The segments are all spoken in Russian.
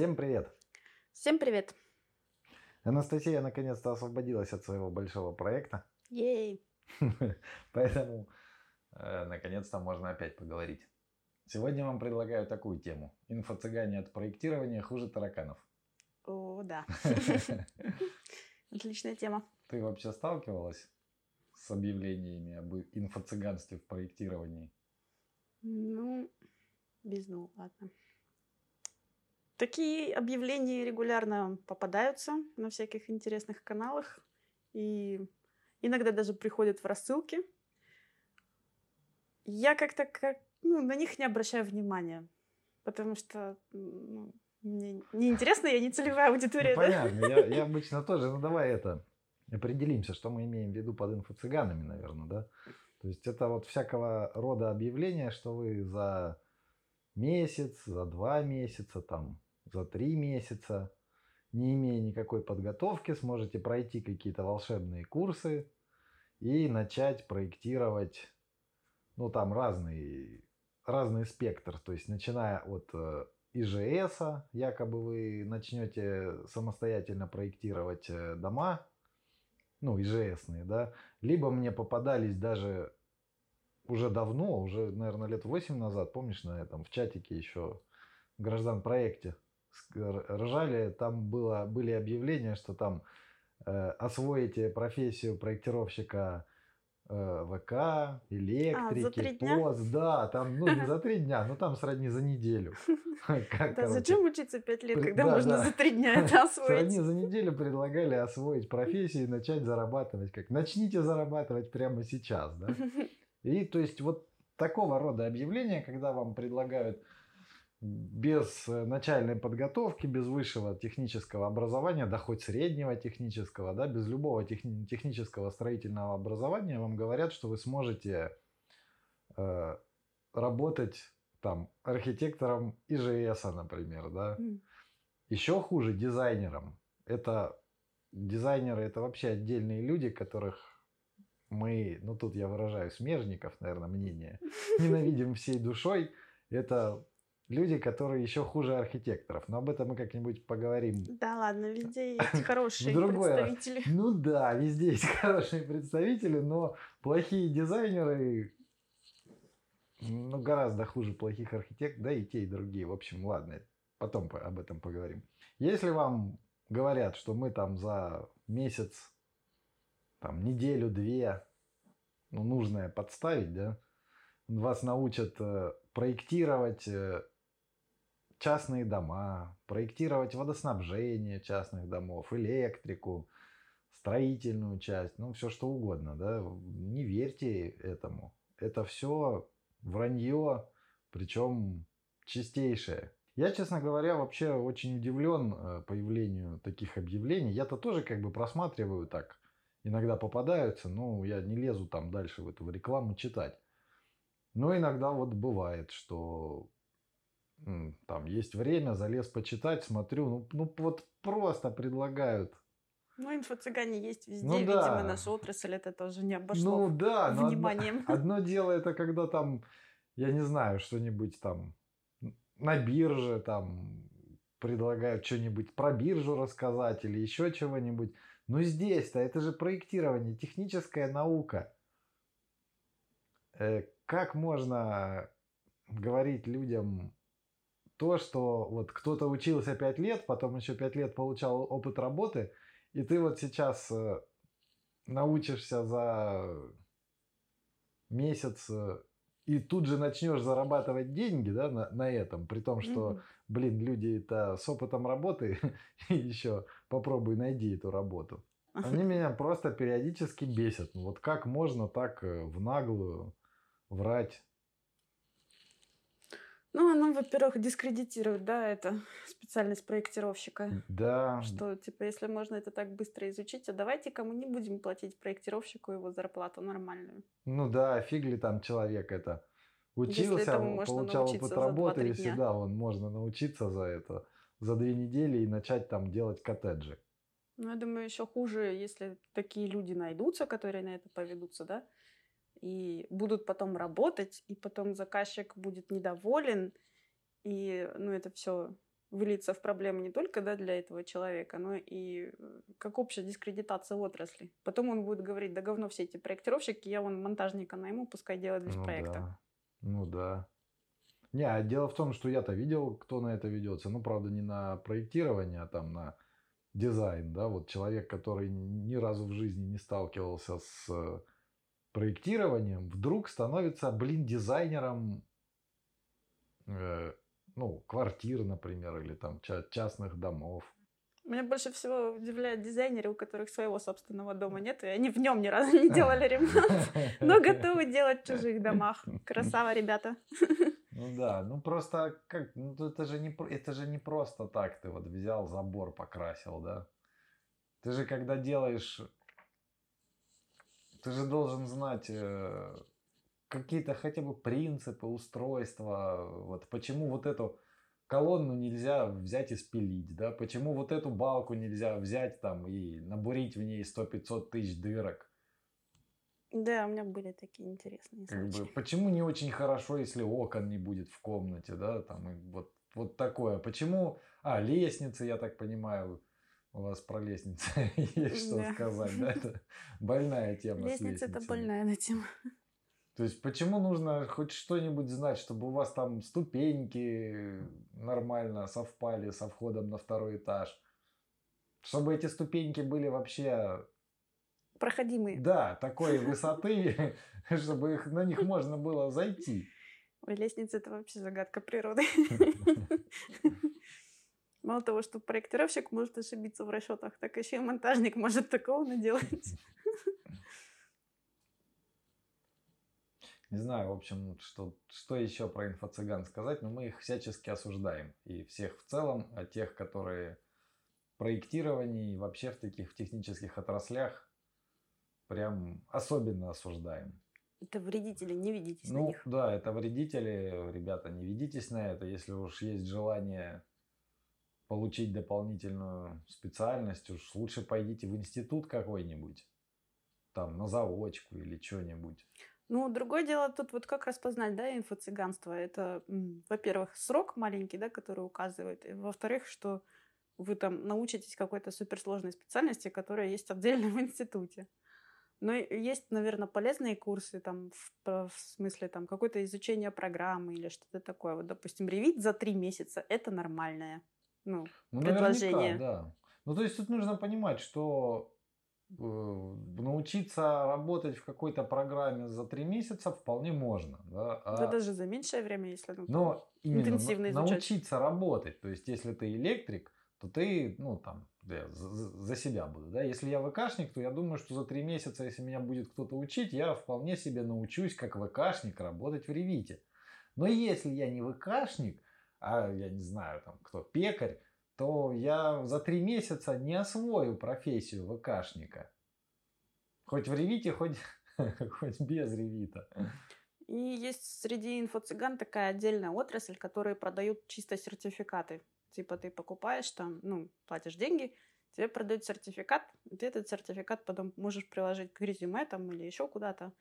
Всем привет! Всем привет! Анастасия наконец-то освободилась от своего большого проекта. Ей! Поэтому э, наконец-то можно опять поговорить. Сегодня вам предлагаю такую тему. Инфо-цыгане от проектирования хуже тараканов. О, да. Отличная тема. Ты вообще сталкивалась с объявлениями об инфо-цыганстве в проектировании? Ну, без ну, ладно. Такие объявления регулярно попадаются на всяких интересных каналах. И иногда даже приходят в рассылки. Я как-то как, ну, на них не обращаю внимания. Потому что ну, мне неинтересно, я не целевая аудитория. Ну, понятно, я, я обычно тоже. Ну давай это определимся, что мы имеем в виду под инфо-цыганами, наверное, да? То есть это вот всякого рода объявления, что вы за месяц, за два месяца, там, за три месяца, не имея никакой подготовки, сможете пройти какие-то волшебные курсы и начать проектировать, ну там разный, разный спектр, то есть начиная от э, ИЖС, якобы вы начнете самостоятельно проектировать э, дома, ну, ИЖСные, да, либо мне попадались даже уже давно, уже, наверное, лет 8 назад, помнишь, на этом, в чатике еще, в граждан проекте рожали, там было, были объявления, что там э, освоите профессию проектировщика э, ВК, электрики, а, пост, да, там, ну, не за три дня, но там сродни за неделю. Да зачем учиться пять лет, когда можно за три дня это освоить? Сродни за неделю предлагали освоить профессию и начать зарабатывать. Как начните зарабатывать прямо сейчас, да? И то есть вот такого рода объявления, когда вам предлагают без э, начальной подготовки, без высшего технического образования, да хоть среднего технического, да, без любого техни- технического строительного образования, вам говорят, что вы сможете э, работать там архитектором ИЖС, например, да. Mm. Еще хуже дизайнером. Это дизайнеры, это вообще отдельные люди, которых мы, ну тут я выражаю смежников, наверное, мнение, ненавидим всей душой. Это люди, которые еще хуже архитекторов. Но об этом мы как-нибудь поговорим. Да ладно, везде есть хорошие представители. Ну да, везде есть хорошие представители, но плохие дизайнеры ну, гораздо хуже плохих архитекторов, да и те, и другие. В общем, ладно, потом об этом поговорим. Если вам говорят, что мы там за месяц, там неделю-две, ну, нужное подставить, да, вас научат э, проектировать э, частные дома, проектировать водоснабжение частных домов, электрику, строительную часть, ну все что угодно, да, не верьте этому. Это все вранье, причем чистейшее. Я, честно говоря, вообще очень удивлен э, появлению таких объявлений. Я-то тоже как бы просматриваю так. Иногда попадаются, но я не лезу там дальше в эту рекламу читать. Но иногда вот бывает, что там есть время, залез почитать, смотрю, ну, ну вот просто предлагают. Ну, инфо-цыгане есть везде, ну, да. видимо, наша отрасль это тоже не обошло ну, да, вниманием. Одно, одно дело это когда там, я не знаю, что-нибудь там на бирже там предлагают что-нибудь про биржу рассказать или еще чего-нибудь. Но здесь-то это же проектирование, техническая наука. Э, как можно говорить людям то, что вот кто-то учился 5 лет, потом еще 5 лет получал опыт работы, и ты вот сейчас э, научишься за месяц э, и тут же начнешь зарабатывать деньги да, на, на этом, при том, что, mm-hmm. блин, люди-то с опытом работы еще попробуй найди эту работу. Они меня просто периодически бесят. Ну, вот как можно так э, в наглую врать ну, оно, во-первых, дискредитирует, да, это специальность проектировщика. Да. Что, типа, если можно это так быстро изучить, а давайте кому не будем платить проектировщику его зарплату нормальную. Ну да, фиг ли там человек это учился, получал опыт работы, если да, он можно научиться за это за две недели и начать там делать коттеджи. Ну, я думаю, еще хуже, если такие люди найдутся, которые на это поведутся, да, и будут потом работать, и потом заказчик будет недоволен, и ну, это все выльется в проблемы не только да, для этого человека, но и э, как общая дискредитация отрасли. Потом он будет говорить, да говно все эти проектировщики, я вон монтажника найму, пускай делает весь Ну проекта. да. Ну да. Не, а дело в том, что я-то видел, кто на это ведется. Ну, правда, не на проектирование, а там на дизайн, да. Вот человек, который ни разу в жизни не сталкивался с э, проектированием, вдруг становится, блин, дизайнером, э, ну, квартир, например, или там ча- частных домов. Меня больше всего удивляют дизайнеры, у которых своего собственного дома нет, и они в нем ни разу не делали ремонт, но готовы делать в чужих домах. Красава, ребята. Ну да, ну просто как, ну это же не, это же не просто так ты вот взял забор покрасил, да? Ты же когда делаешь, ты же должен знать э, какие-то хотя бы принципы устройства, вот почему вот эту колонну нельзя взять и спилить, да? Почему вот эту балку нельзя взять там и набурить в ней 100-500 тысяч дырок? Да, у меня были такие интересные Как бы, почему не очень хорошо, если окон не будет в комнате, да, там и вот, вот такое. Почему, а, лестницы, я так понимаю, у вас про лестницы есть что Да. сказать, да, это больная тема Лестница это больная на тема. То есть, почему нужно хоть что-нибудь знать, чтобы у вас там ступеньки нормально совпали со входом на второй этаж? Чтобы эти ступеньки были вообще Проходимые. да, такой высоты, чтобы их, на них можно было зайти. Ой, лестница это вообще загадка природы. Мало того, что проектировщик может ошибиться в расчетах, так еще и монтажник может такого наделать. Не знаю, в общем, что, что еще про инфо-цыган сказать, но мы их всячески осуждаем. И всех в целом, а тех, которые в проектировании и вообще в таких в технических отраслях прям особенно осуждаем. Это вредители, не ведитесь на Ну них. да, это вредители, ребята, не ведитесь на это, если уж есть желание получить дополнительную специальность, уж лучше пойдите в институт какой-нибудь, там на заочку или что-нибудь. Ну, другое дело, тут вот как распознать, да, инфо-цыганство. Это, во-первых, срок маленький, да, который указывает. И, во-вторых, что вы там научитесь какой-то суперсложной специальности, которая есть отдельно в институте. Но есть, наверное, полезные курсы, там, в, в смысле, там, какое-то изучение программы или что-то такое. Вот, допустим, ревит за три месяца – это нормальное. Ну, Ну, предложение. да. Ну, то есть тут нужно понимать, что э, научиться работать в какой-то программе за три месяца вполне можно. Да, а- да даже за меньшее время, если... Ну, Но именно интенсивно изучать. научиться работать. То есть, если ты электрик, то ты, ну, там, я за себя буду, да. Если я ВКшник, то я думаю, что за три месяца, если меня будет кто-то учить, я вполне себе научусь, как ВКшник, работать в Ревите. Но если я не ВКшник, а я не знаю, там, кто пекарь, то я за три месяца не освою профессию ВКшника. Хоть в Ревите, хоть, хоть без Ревита. И есть среди инфо-цыган такая отдельная отрасль, которые продают чисто сертификаты. Типа ты покупаешь там, ну, платишь деньги, тебе продают сертификат, и ты этот сертификат потом можешь приложить к резюме там или еще куда-то.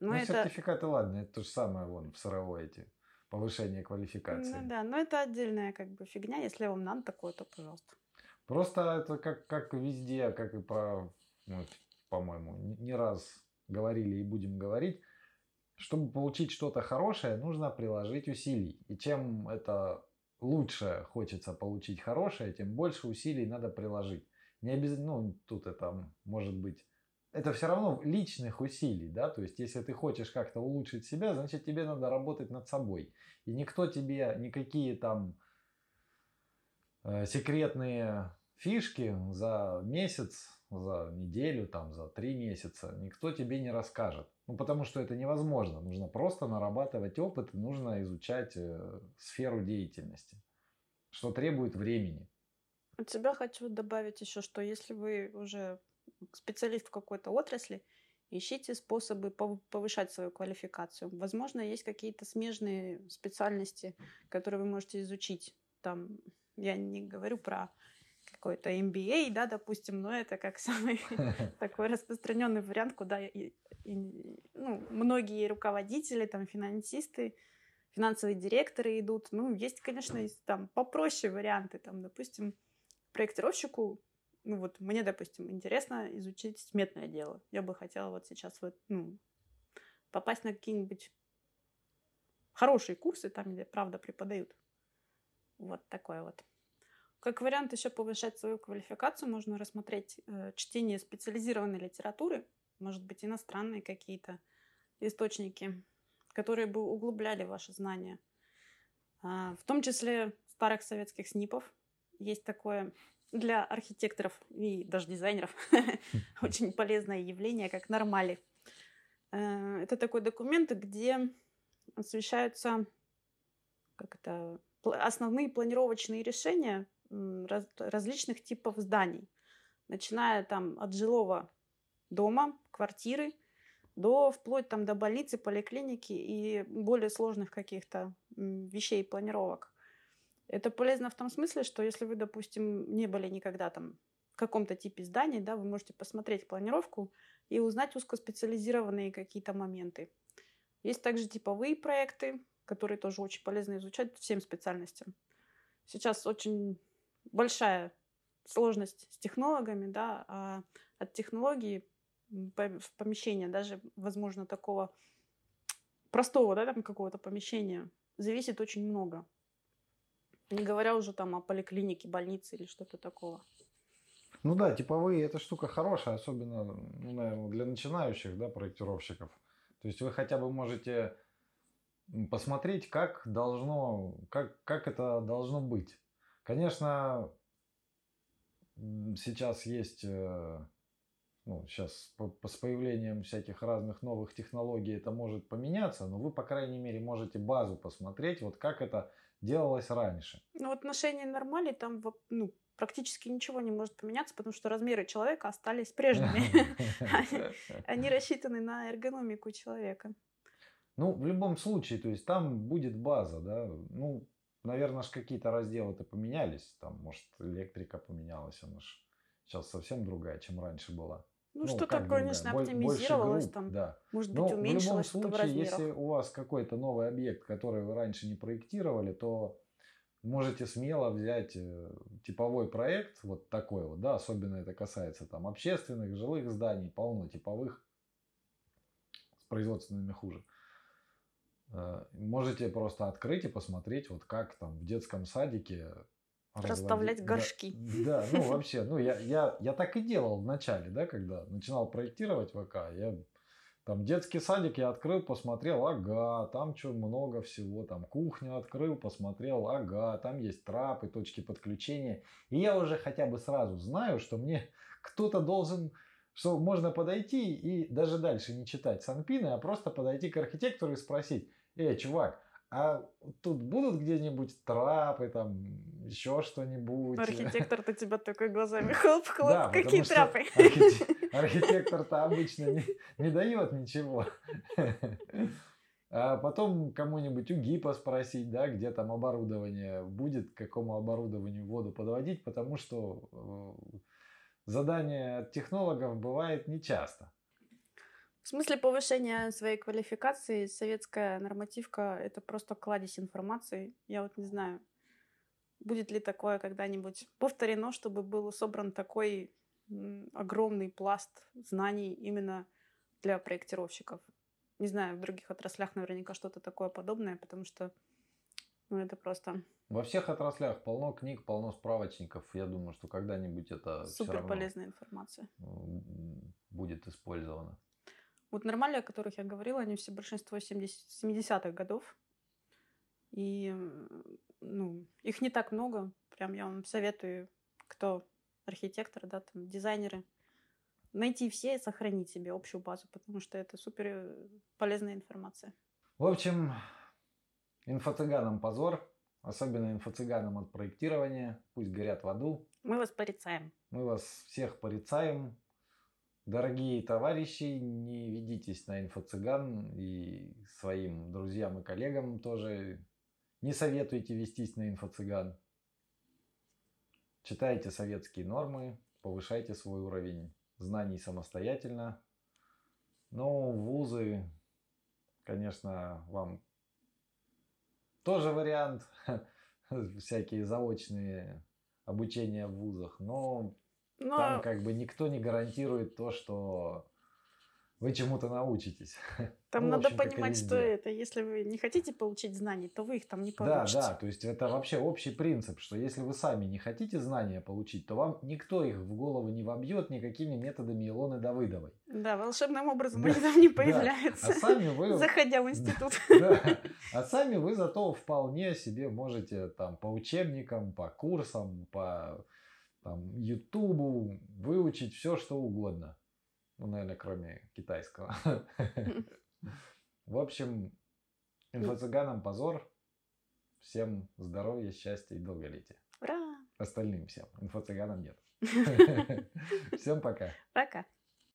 Но Ну, это... сертификаты, ладно, это то же самое, вон, в сыровой эти, повышение квалификации. Ну да, но это отдельная как бы фигня. Если вам надо такое, то пожалуйста. Просто это как, как везде, как и про, ну, по-моему, не раз говорили и будем говорить, чтобы получить что-то хорошее, нужно приложить усилий. И чем это лучше хочется получить хорошее, тем больше усилий надо приложить. Не обязательно, ну, тут это может быть, это все равно личных усилий, да, то есть если ты хочешь как-то улучшить себя, значит тебе надо работать над собой. И никто тебе никакие там э, секретные фишки за месяц, за неделю, там, за три месяца никто тебе не расскажет. Ну, потому что это невозможно. Нужно просто нарабатывать опыт, нужно изучать э, сферу деятельности, что требует времени. От себя хочу добавить еще, что если вы уже специалист в какой-то отрасли, ищите способы пов- повышать свою квалификацию. Возможно, есть какие-то смежные специальности, которые вы можете изучить. Там, я не говорю про какой-то MBA, да, допустим, но это как самый такой распространенный вариант, куда и- и- ну, многие руководители, там, финансисты финансовые директоры идут. Ну, есть, конечно, есть там попроще варианты. Там, допустим, проектировщику, ну вот мне, допустим, интересно изучить сметное дело. Я бы хотела вот сейчас вот, ну, попасть на какие-нибудь хорошие курсы, там, где правда преподают. Вот такое вот. Как вариант еще повышать свою квалификацию, можно рассмотреть э, чтение специализированной литературы, может быть, иностранные какие-то источники, которые бы углубляли ваши знания. А, в том числе старых советских СНИПов. Есть такое для архитекторов и даже дизайнеров очень полезное явление, как нормали. Э, это такой документ, где освещаются как это, основные планировочные решения раз, различных типов зданий, начиная там от жилого дома, квартиры, до вплоть там до больницы, поликлиники и более сложных каких-то вещей, планировок. Это полезно в том смысле, что если вы, допустим, не были никогда там в каком-то типе зданий, да, вы можете посмотреть планировку и узнать узкоспециализированные какие-то моменты. Есть также типовые проекты, которые тоже очень полезно изучать всем специальностям. Сейчас очень большая сложность с технологами, да, а от технологии в помещение, даже, возможно, такого простого, да, там какого-то помещения, зависит очень много. Не говоря уже там о поликлинике, больнице или что-то такого. Ну да, типовые эта штука хорошая, особенно, ну, наверное, для начинающих, да, проектировщиков. То есть вы хотя бы можете посмотреть, как должно, как, как это должно быть. Конечно, сейчас есть, э, ну, сейчас с появлением всяких разных новых технологий это может поменяться, но вы, по крайней мере, можете базу посмотреть, вот как это делалось раньше. Ну, в отношении нормали там ну, практически ничего не может поменяться, потому что размеры человека остались прежними. Они рассчитаны на эргономику человека. Ну, в любом случае, то есть там будет база, да, ну, наверное, ж какие-то разделы-то поменялись. Там, может, электрика поменялась, она ж сейчас совсем другая, чем раньше была. Ну, ну что-то, конечно, оптимизировалось групп, там. Да. Может быть, Но уменьшилось в любом случае, если у вас какой-то новый объект, который вы раньше не проектировали, то можете смело взять э, типовой проект, вот такой вот, да, особенно это касается там общественных, жилых зданий, полно типовых, с производственными хуже. Э, можете просто открыть и посмотреть, вот как там в детском садике Расставлять горшки. Да, да, ну вообще, ну я, я, я так и делал в начале, да, когда начинал проектировать ВК. Я там детский садик я открыл, посмотрел, ага, там что много всего, там кухню открыл, посмотрел, ага, там есть трапы, точки подключения. И я уже хотя бы сразу знаю, что мне кто-то должен что можно подойти и даже дальше не читать санпины, а просто подойти к архитектору и спросить, эй, чувак, а тут будут где-нибудь трапы, там, еще что-нибудь? Архитектор-то тебя только глазами хлоп-хлоп, да, какие трапы? Архитектор-то обычно не, не дает ничего. А потом кому-нибудь у ГИПа спросить, да, где там оборудование будет, к какому оборудованию воду подводить, потому что э, задание от технологов бывает нечасто. В смысле повышения своей квалификации советская нормативка – это просто кладезь информации. Я вот не знаю, будет ли такое когда-нибудь повторено, чтобы был собран такой огромный пласт знаний именно для проектировщиков. Не знаю, в других отраслях наверняка что-то такое подобное, потому что ну, это просто... Во всех отраслях полно книг, полно справочников. Я думаю, что когда-нибудь это Супер полезная информация. будет использовано. Вот нормальные, о которых я говорила, они все большинство 70-х годов. И ну, их не так много. Прям я вам советую, кто архитектор, да, там, дизайнеры, найти все и сохранить себе общую базу, потому что это супер э, полезная информация. В общем, инфо-цыганам позор, особенно инфо-цыганам от проектирования. Пусть горят в аду. Мы вас порицаем. Мы вас всех порицаем. Дорогие товарищи, не ведитесь на инфо-цыган и своим друзьям и коллегам тоже не советуйте вестись на инфо-цыган. Читайте советские нормы, повышайте свой уровень знаний самостоятельно. Но вузы, конечно, вам тоже вариант. Всякие заочные обучения в вузах. Но, но там как бы никто не гарантирует то, что вы чему-то научитесь. Там ну, надо общем, понимать, что это. Если вы не хотите получить знаний, то вы их там не получите. Да, да, то есть это вообще общий принцип, что если вы сами не хотите знания получить, то вам никто их в голову не вобьет никакими методами Илоны Давыдовой. Да, волшебным образом да, они там не появляются, да. а сами вы... заходя в институт. Да, а сами вы зато вполне себе можете там по учебникам, по курсам, по там, Ютубу выучить все, что угодно. Ну, наверное, кроме китайского. В общем, инфо-цыганам позор. Всем здоровья, счастья и долголетия. Ура! Остальным всем. Инфо-цыганам нет. Всем пока. Пока.